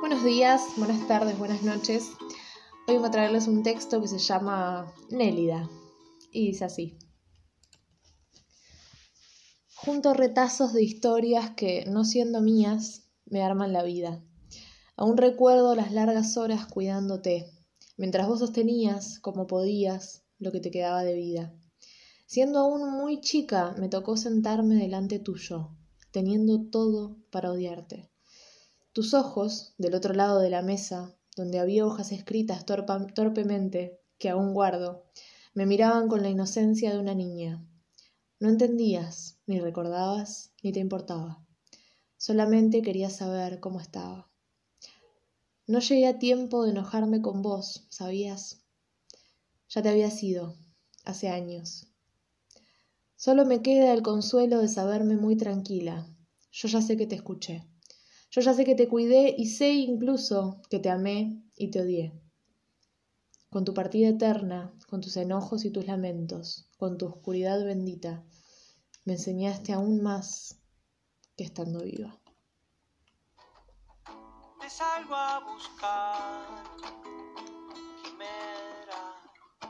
Buenos días, buenas tardes, buenas noches. Hoy voy a traerles un texto que se llama Nélida y dice así. Junto retazos de historias que, no siendo mías, me arman la vida. Aún recuerdo las largas horas cuidándote, mientras vos sostenías, como podías, lo que te quedaba de vida. Siendo aún muy chica, me tocó sentarme delante tuyo, teniendo todo para odiarte. Tus ojos, del otro lado de la mesa, donde había hojas escritas torpemente, que aún guardo, me miraban con la inocencia de una niña. No entendías, ni recordabas, ni te importaba. Solamente quería saber cómo estaba. No llegué a tiempo de enojarme con vos, ¿sabías? Ya te había sido, hace años. Solo me queda el consuelo de saberme muy tranquila. Yo ya sé que te escuché. Yo ya sé que te cuidé y sé incluso que te amé y te odié. Con tu partida eterna, con tus enojos y tus lamentos, con tu oscuridad bendita, me enseñaste aún más que estando viva. Te salgo a buscar